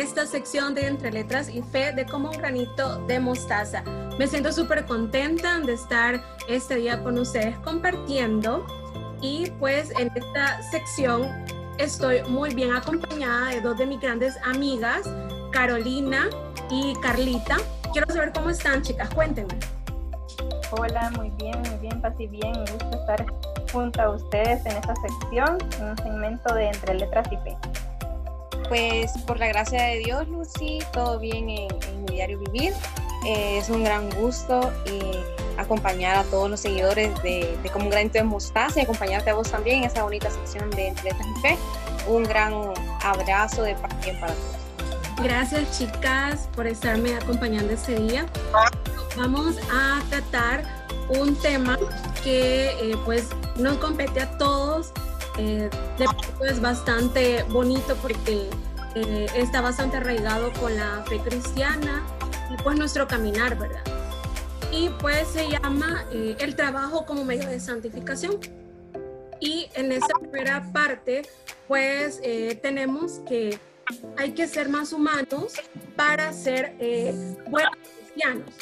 esta sección de Entre Letras y Fe de Como un granito de mostaza. Me siento súper contenta de estar este día con ustedes compartiendo y pues en esta sección estoy muy bien acompañada de dos de mis grandes amigas, Carolina y Carlita. Quiero saber cómo están, chicas, cuéntenme. Hola, muy bien, muy bien, Pasi, bien. Me gusta estar junto a ustedes en esta sección, en un segmento de Entre Letras y Fe. Pues por la gracia de Dios, Lucy, todo bien en, mi diario vivir. Eh, es un gran gusto eh, acompañar a todos los seguidores de, de Como un granito de mostaza y acompañarte a vos también en esta bonita sección de Entre Letras y Fe. Un gran abrazo de parte para todos. Gracias chicas por estarme acompañando este día. Vamos a tratar un tema que eh, pues nos compete a todos. Eh, es bastante bonito porque eh, está bastante arraigado con la fe cristiana y pues nuestro caminar, ¿verdad? Y pues se llama eh, el trabajo como medio de santificación. Y en esta primera parte pues tenemos que hay que ser más humanos para ser buenos cristianos.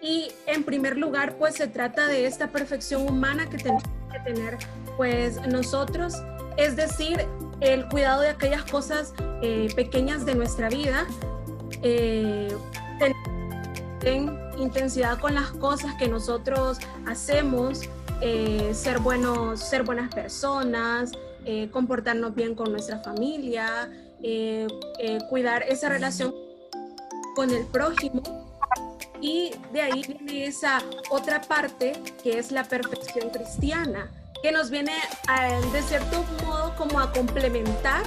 Y en primer lugar, pues se trata de esta perfección humana que tenemos que tener, pues nosotros, es decir, el cuidado de aquellas cosas eh, pequeñas de nuestra vida, eh, tener intensidad con las cosas que nosotros hacemos, eh, ser buenos, ser buenas personas, eh, comportarnos bien con nuestra familia, cuidar esa relación con el prójimo. Y de ahí viene esa otra parte que es la perfección cristiana, que nos viene de cierto modo como a complementar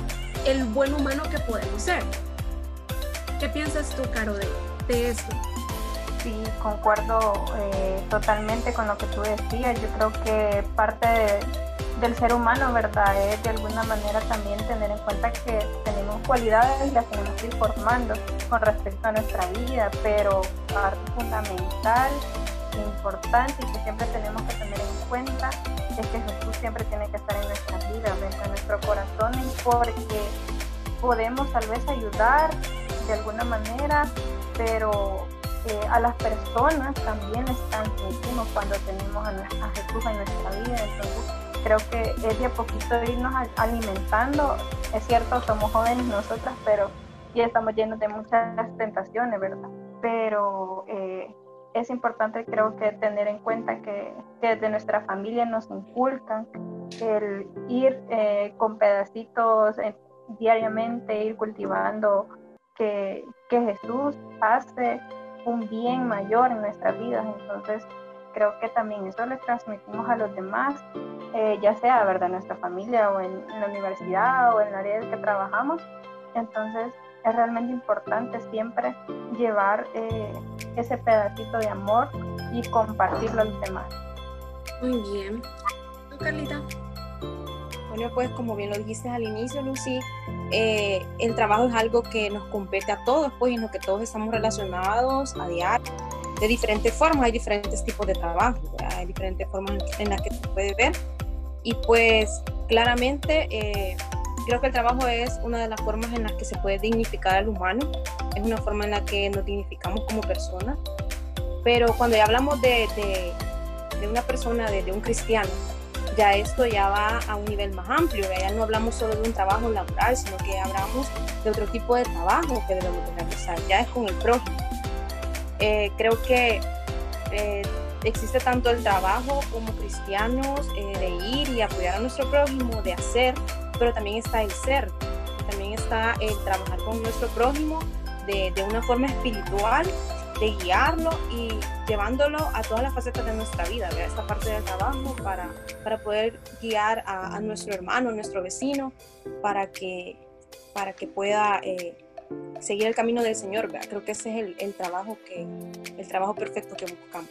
el buen humano que podemos ser. ¿Qué piensas tú, Caro, de, de esto? Sí, concuerdo eh, totalmente con lo que tú decías. Yo creo que parte de del ser humano, ¿verdad? Es de alguna manera también tener en cuenta que tenemos cualidades y las tenemos que ir formando con respecto a nuestra vida, pero parte fundamental, importante y que siempre tenemos que tener en cuenta es que Jesús siempre tiene que estar en nuestra vida, en nuestro corazón, porque podemos tal vez ayudar de alguna manera, pero eh, a las personas también están sentimos cuando tenemos a, Jesús en nuestra vida. Entonces, creo que es de a poquito irnos alimentando. Es cierto, somos jóvenes nosotras, pero ya estamos llenos de muchas tentaciones, ¿verdad? Pero eh, es importante creo que tener en cuenta que, desde nuestra familia nos inculcan el ir eh, con pedacitos eh, diariamente, ir cultivando que, que Jesús hace un bien mayor en nuestras vidas. Entonces, creo que también eso le transmitimos a los demás, eh, ya sea, ¿verdad?, en nuestra familia o en, la universidad o en el área en que trabajamos. Entonces, es realmente importante siempre llevar eh, ese pedacito de amor y compartirlo a los demás. Muy bien. ¿Tú, Carlita? Bueno, pues como bien lo dijiste al inicio, Lucy, eh, el trabajo es algo que nos compete a todos, pues en lo que todos estamos relacionados a diario de diferentes formas, hay diferentes tipos de trabajo, hay diferentes formas en las que se puede ver y pues claramente eh, creo que el trabajo es una de las formas en las que se puede dignificar al humano, es una forma en la que nos dignificamos como personas, pero cuando ya hablamos de, de, una persona, de, un cristiano, ya esto ya va a un nivel más amplio, ya no hablamos solo de un trabajo laboral, sino que hablamos de otro tipo de trabajo que debemos realizar, ya es con el prójimo. Eh, creo que eh, existe tanto el trabajo como cristianos eh, de ir y apoyar a nuestro prójimo, de hacer, pero también está el ser, también está el trabajar con nuestro prójimo de, de una forma espiritual, de guiarlo y llevándolo a todas las facetas de nuestra vida, esta parte del trabajo para, para poder guiar a, nuestro hermano, nuestro vecino, para que, para que pueda seguir el camino del Señor. Creo que ese es el, el, trabajo que, el trabajo perfecto que buscamos.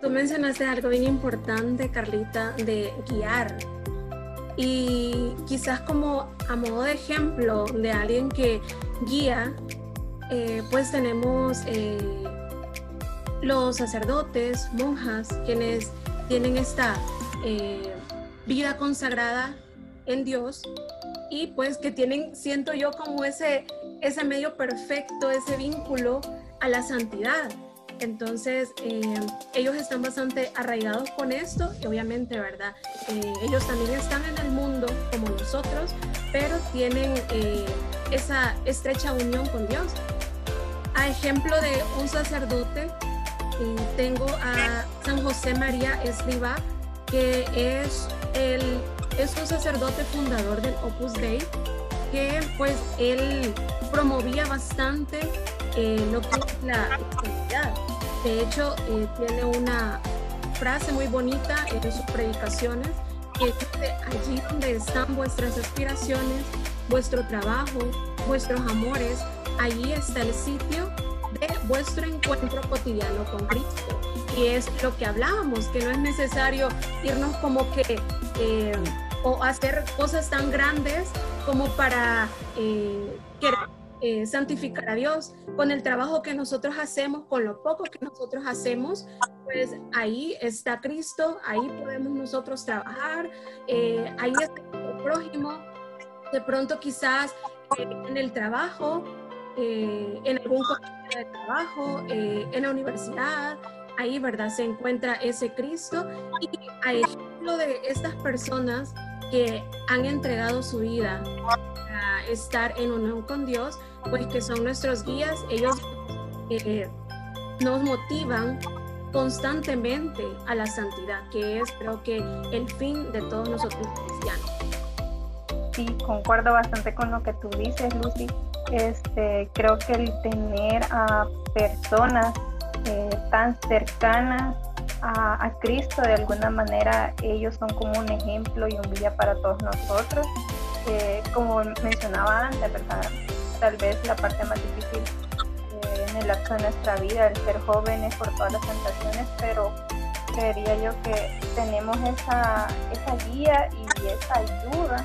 Tú mencionaste algo bien importante, Carlita, de guiar. Y quizás como a modo de ejemplo de alguien que guía, eh, pues tenemos eh, los sacerdotes, monjas, quienes tienen esta eh, vida consagrada en Dios y pues que tienen, siento yo como ese, ese medio perfecto, ese vínculo a la santidad. Entonces, eh, ellos están bastante arraigados con esto y obviamente, ¿verdad? Eh, ellos también están en el mundo como nosotros, pero tienen eh, esa estrecha unión con Dios. A ejemplo de un sacerdote, tengo a San José María Escriba, que es, el, es un sacerdote fundador del Opus Dei, que pues él promovía bastante la santidad de hecho, eh, tiene una frase muy bonita en sus predicaciones que dice, allí donde están vuestras aspiraciones, vuestro trabajo, vuestros amores, allí está el sitio de vuestro encuentro cotidiano con Cristo. Y es lo que hablábamos, que no es necesario irnos como que... Eh, o hacer cosas tan grandes como para eh, querer eh, santificar a Dios. Con el trabajo que nosotros hacemos, con lo poco que nosotros hacemos, pues ahí está Cristo, ahí podemos nosotros trabajar, eh, ahí está el prójimo. De pronto quizás eh, en el trabajo, en algún de trabajo, en la universidad, ahí, ¿verdad? Se encuentra ese Cristo. Y a ejemplo de estas personas que han entregado su vida estar en unión con Dios, pues que son nuestros guías, ellos eh, nos motivan constantemente a la santidad, que es creo que el fin de todos nosotros cristianos. Sí, concuerdo bastante con lo que tú dices, Lucy. Este, creo que el tener a personas eh, tan cercanas a, a, Cristo, de alguna manera, ellos son como un ejemplo y un guía para todos nosotros. Como mencionaba antes, ¿verdad? tal vez la parte más difícil eh, en el lapso de nuestra vida, el ser jóvenes por todas las tentaciones, pero creería yo que tenemos esa, esa guía y esa ayuda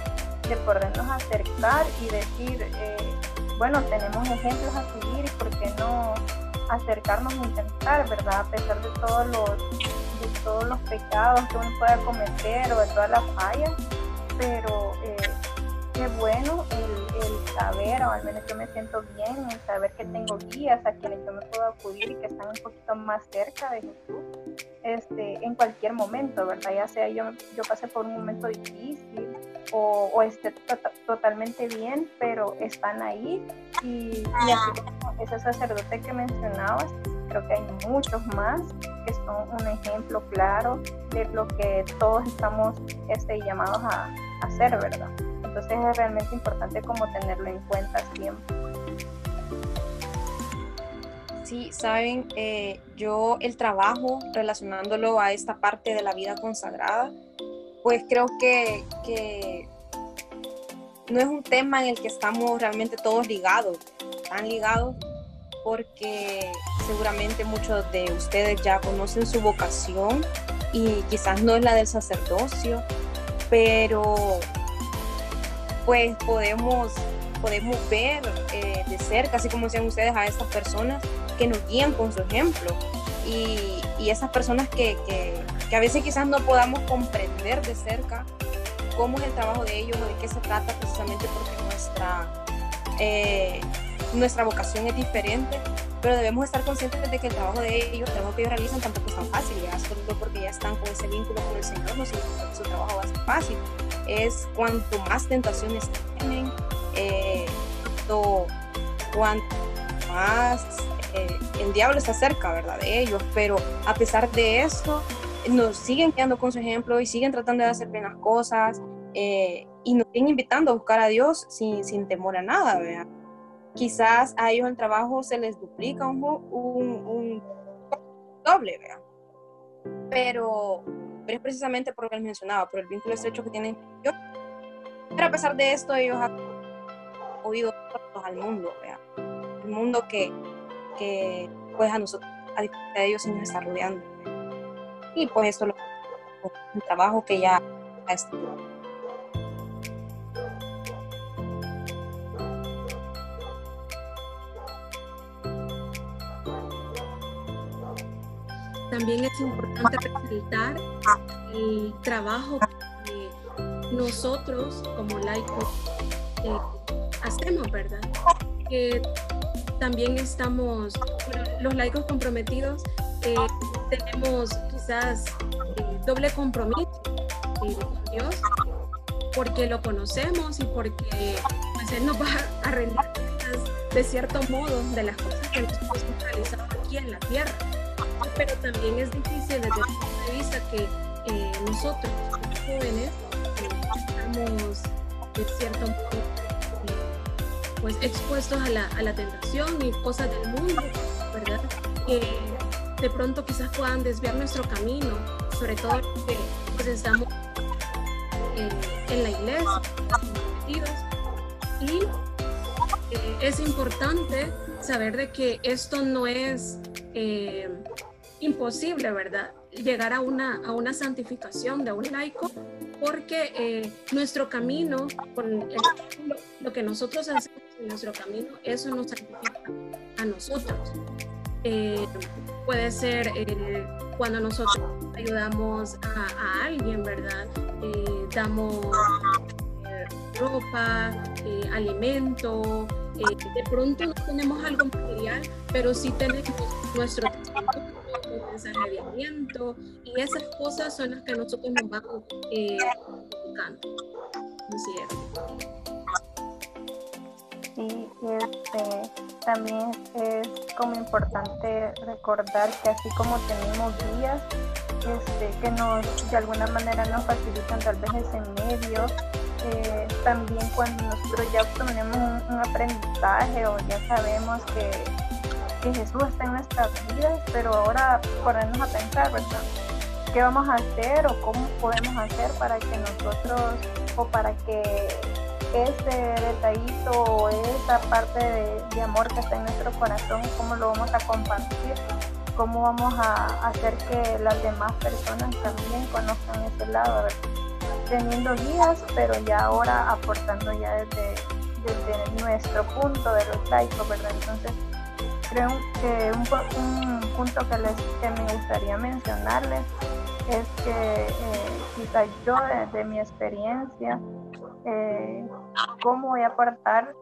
de podernos acercar y decir, eh, bueno, tenemos ejemplos a seguir por qué no acercarnos e intentar, ¿verdad? A pesar de todos los, de todos los pecados que uno pueda cometer o de todas las fallas, pero eh, qué bueno el, el, saber, o al menos yo me siento bien, el saber que tengo guías a quienes yo me puedo acudir y que están un poquito más cerca de Jesús este, en cualquier momento, ¿verdad? Ya sea yo, yo pasé por un momento difícil o, o esté tota, totalmente bien, pero están ahí y, y así como ese sacerdote que mencionabas, creo que hay muchos más que son un ejemplo claro de lo que todos estamos este, llamados a hacer, ¿verdad? Entonces es realmente importante como tenerlo en cuenta siempre. Sí, saben, eh, yo el trabajo relacionándolo a esta parte de la vida consagrada, pues creo que, que no es un tema en el que estamos realmente todos ligados, tan ligados porque seguramente muchos de ustedes ya conocen su vocación y quizás no es la del sacerdocio, pero pues podemos, podemos ver eh, de cerca, así como decían ustedes, a estas personas que nos guían con su ejemplo y, y esas personas que, que, que, a veces quizás no podamos comprender de cerca cómo es el trabajo de ellos de qué se trata precisamente porque nuestra, eh, nuestra vocación es diferente, pero debemos estar conscientes de que el trabajo de ellos, el trabajo que ellos realizan tampoco es tan fácil, ya solo porque ya están con ese vínculo con el Señor, no significa que su trabajo va a ser fácil es cuanto más tentaciones tienen, eh, cuanto, más eh, el diablo está cerca, ¿verdad? De ellos, pero a pesar de eso, nos siguen quedando con su ejemplo y siguen tratando de hacer bien las cosas eh, y nos siguen invitando a buscar a Dios sin, sin temor a nada, ¿verdad? Quizás a ellos el trabajo se les duplica un, un, un doble, ¿verdad? Pero es precisamente por lo que él mencionaba, por el vínculo estrecho que tienen. Pero a pesar de esto, ellos han oído al mundo, ¿vea? el mundo que, pues a nosotros, a diferencia de ellos, se nos está rodeando. Y pues esto es un trabajo que ya ha También es importante resaltar el trabajo que nosotros como laicos eh, hacemos, ¿verdad? Que también estamos, los laicos comprometidos, eh, tenemos quizás eh, doble compromiso con Dios, porque lo conocemos y porque pues, Él nos va a rendir de cierto modo de las cosas que nosotros hemos realizado aquí en la tierra. Pero también es difícil desde el punto de vista que nosotros, los jóvenes, estamos de cierto modo pues expuestos a la, a la tentación y cosas del mundo, ¿verdad? Que de pronto quizás puedan desviar nuestro camino, sobre todo porque pues estamos en la iglesia, y eh, es importante saber de que esto no es eh, imposible, ¿verdad? Llegar a una, a una santificación de un laico, porque eh, nuestro camino, con lo que nosotros hacemos en nuestro camino, eso nos santifica a nosotros. Eh, puede ser eh, cuando nosotros ayudamos a, alguien, ¿verdad? damos ropa, alimento, de pronto no tenemos algo material, pero sí tenemos nuestro desarrollamiento y esas cosas son las que nosotros nos vamos eh, buscando. Sí, este, también es como importante recordar que así como tenemos guías este, que nos de alguna manera nos facilitan tal vez ese medio, eh, también cuando nosotros ya obtenemos un aprendizaje o ya sabemos que Jesús está en nuestras vidas, pero ahora ponernos a pensar, ¿verdad? ¿Qué vamos a hacer o cómo podemos hacer para que nosotros o para que ese detallito o esa parte de, amor que está en nuestro corazón, cómo lo vamos a compartir? ¿Cómo vamos a hacer que las demás personas también conozcan ese lado? ¿verdad? Teniendo guías, pero ya ahora aportando ya desde, desde nuestro punto de los laicos, ¿verdad? Entonces, creo que un, punto que, les, que me gustaría mencionarles es que eh, quizás yo desde mi experiencia, eh, cómo voy a aportar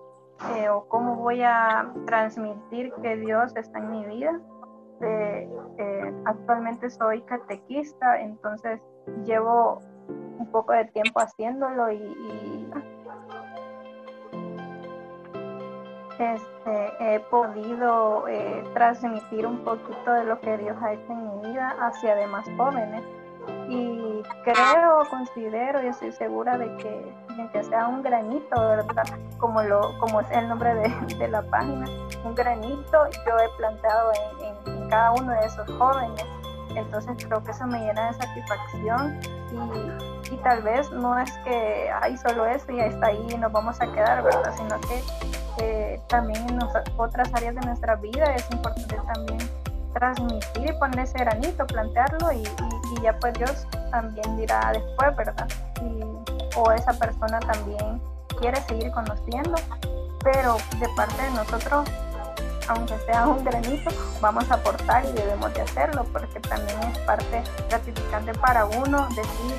eh, o cómo voy a transmitir que Dios está en mi vida. actualmente soy catequista, entonces llevo un poco de tiempo haciéndolo y este, he podido eh, transmitir un poquito de lo que Dios ha hecho en mi vida hacia demás jóvenes. Y creo, considero y estoy segura de que, sea un granito, ¿verdad? Como, lo, como es el nombre de, la página, un granito yo he plantado en, cada uno de esos jóvenes. Entonces creo que eso me llena de satisfacción y, tal vez no es que hay solo eso y está ahí y nos vamos a quedar, ¿verdad? Sino que eh, también en otras áreas de nuestra vida es importante también transmitir y poner ese granito, plantearlo y, ya pues Dios también dirá después, ¿verdad? o esa persona también quiere seguir conociendo, pero de parte de nosotros, aunque sea un granito, vamos a aportar y debemos de hacerlo, porque también es parte gratificante para uno decir,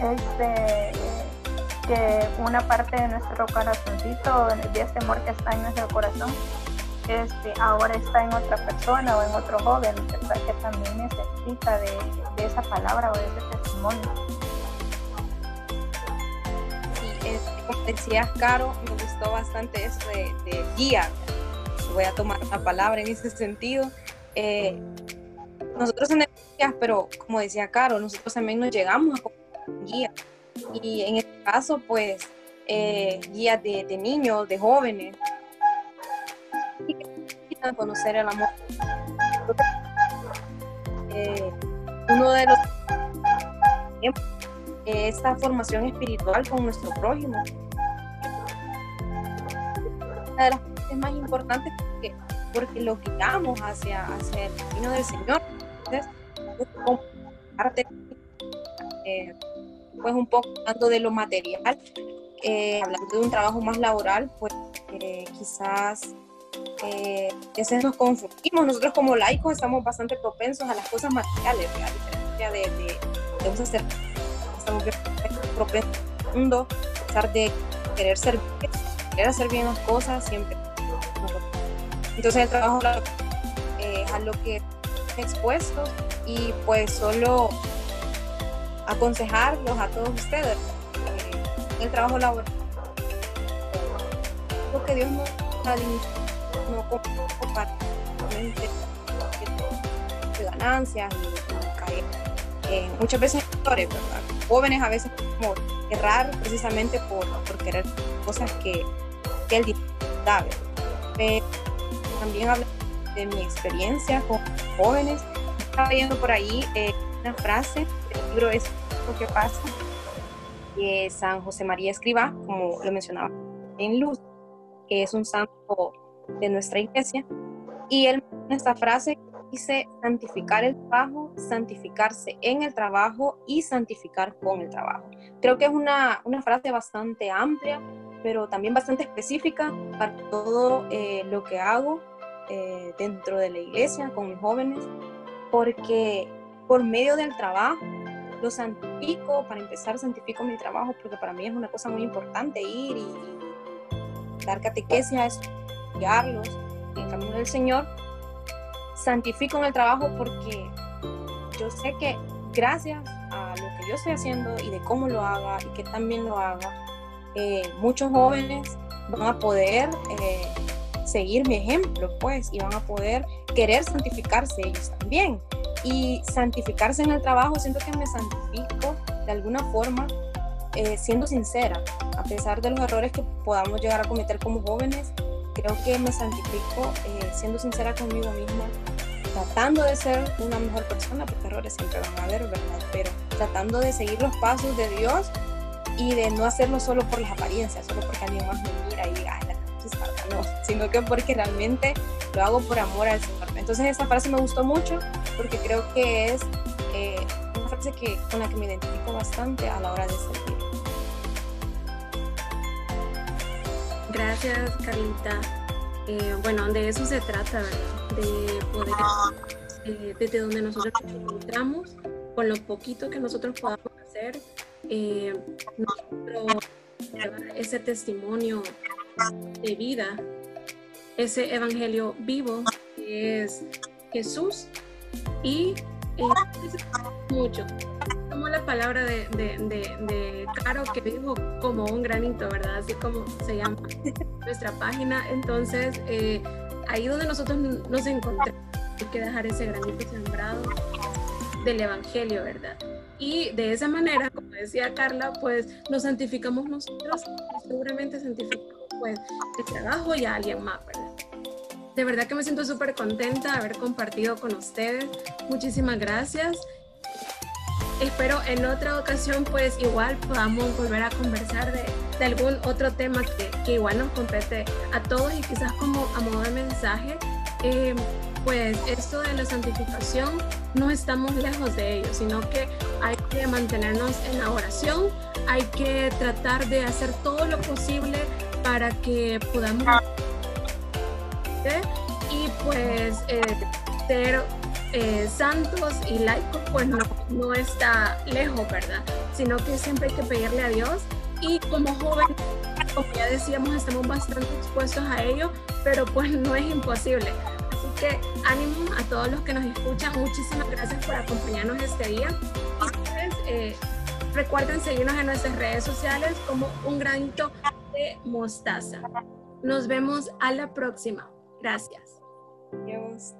este que una parte de nuestro corazoncito, de ese amor que está en nuestro corazón, este, ahora está en otra persona o en otro joven que también necesita de, esa palabra o de ese testimonio. Sí, como decías, Caro, me gustó bastante eso de, guía. Voy a tomar la palabra en ese sentido. Eh, nosotros tenemos guías, pero como decía Caro, nosotros también nos llegamos a guía y en este caso, pues, eh, guías de, niños, de jóvenes, y conocer el amor. Eh, uno de los esta formación espiritual con nuestro prójimo. Una de las cosas más importantes porque, porque lo guiamos hacia, hacia el camino del Señor. Entonces, parte eh, pues un poco hablando de lo material, eh, hablando de un trabajo más laboral, pues eh, quizás eh, veces nos confundimos. Nosotros como laicos estamos bastante propensos a las cosas materiales, a diferencia de, de, de un sacerdote, estamos bien propenso al mundo, a pesar de querer ser querer hacer bien las cosas, siempre. Entonces el trabajo eh, es a lo que he expuesto y pues solo aconsejarlos a todos ustedes. Eh, el trabajo laboral, lo que Dios nos al no comparte de ganancias y, eh, muchas veces ¿verdad? jóvenes a veces errar precisamente por, por querer cosas que, que da. Pero también habla de mi experiencia con jóvenes. Estaba viendo por ahí eh, una frase es lo que pasa, que San José María Escriba, como lo mencionaba en Luz, que es un santo de nuestra iglesia, y él esta frase dice santificar el trabajo, santificarse en el trabajo y santificar con el trabajo. Creo que es una, una frase bastante amplia, pero también bastante específica para todo eh, lo que hago eh, dentro de la iglesia con mis jóvenes, porque por medio del trabajo lo santifico, para empezar santifico mi trabajo, porque para mí es una cosa muy importante ir y, dar catequesis, guiarlos en el camino del Señor. Santifico en el trabajo porque yo sé que gracias a lo que yo estoy haciendo y de cómo lo haga y que también lo haga, eh, muchos jóvenes van a poder eh, seguir mi ejemplo, pues, y van a poder querer santificarse ellos también. Y santificarse en el trabajo, siento que me santifico de alguna forma eh, siendo sincera, a pesar de los errores que podamos llegar a cometer como jóvenes, creo que me santifico eh, siendo sincera conmigo misma, tratando de ser una mejor persona, porque errores siempre van a haber, ¿verdad? Pero tratando de seguir los pasos de Dios y de no hacerlo solo por las apariencias, solo porque alguien más me mira y diga, ay, la no, sino que porque realmente lo hago por amor al Señor. Entonces esa frase me gustó mucho porque creo que es eh, una frase que, con la que me identifico bastante a la hora de servir. Gracias, Carlita. Eh, bueno, de eso se trata, ¿verdad? De poder, eh, desde donde nosotros nos encontramos, con lo poquito que nosotros podamos hacer, eh, ese testimonio de vida, ese evangelio vivo que es Jesús y mucho como la palabra de, de, de, Caro que dijo como un granito, ¿verdad? Así como se llama nuestra página. Entonces, eh, ahí donde nosotros nos encontramos, hay que dejar ese granito sembrado del Evangelio, ¿verdad? Y de esa manera, como decía Carla, pues nos santificamos nosotros y seguramente santificamos pues el trabajo y a alguien más, ¿verdad? De verdad que me siento súper contenta de haber compartido con ustedes. Muchísimas gracias. Espero en otra ocasión pues igual podamos volver a conversar de, algún otro tema que, que, igual nos compete a todos y quizás como a modo de mensaje, eh, pues esto de la santificación no estamos lejos de ello, sino que hay que mantenernos en la oración, hay que tratar de hacer todo lo posible para que podamos y pues eh, ser eh, santos y laicos, pues no, no está lejos, ¿verdad? Sino que siempre hay que pedirle a Dios y como joven, como ya decíamos, estamos bastante expuestos a ello, pero pues no es imposible. Así que ánimo a todos los que nos escuchan, muchísimas gracias por acompañarnos este día. Y eh, recuerden seguirnos en nuestras redes sociales como un granito de mostaza. Nos vemos a la próxima. Gracias. Adiós.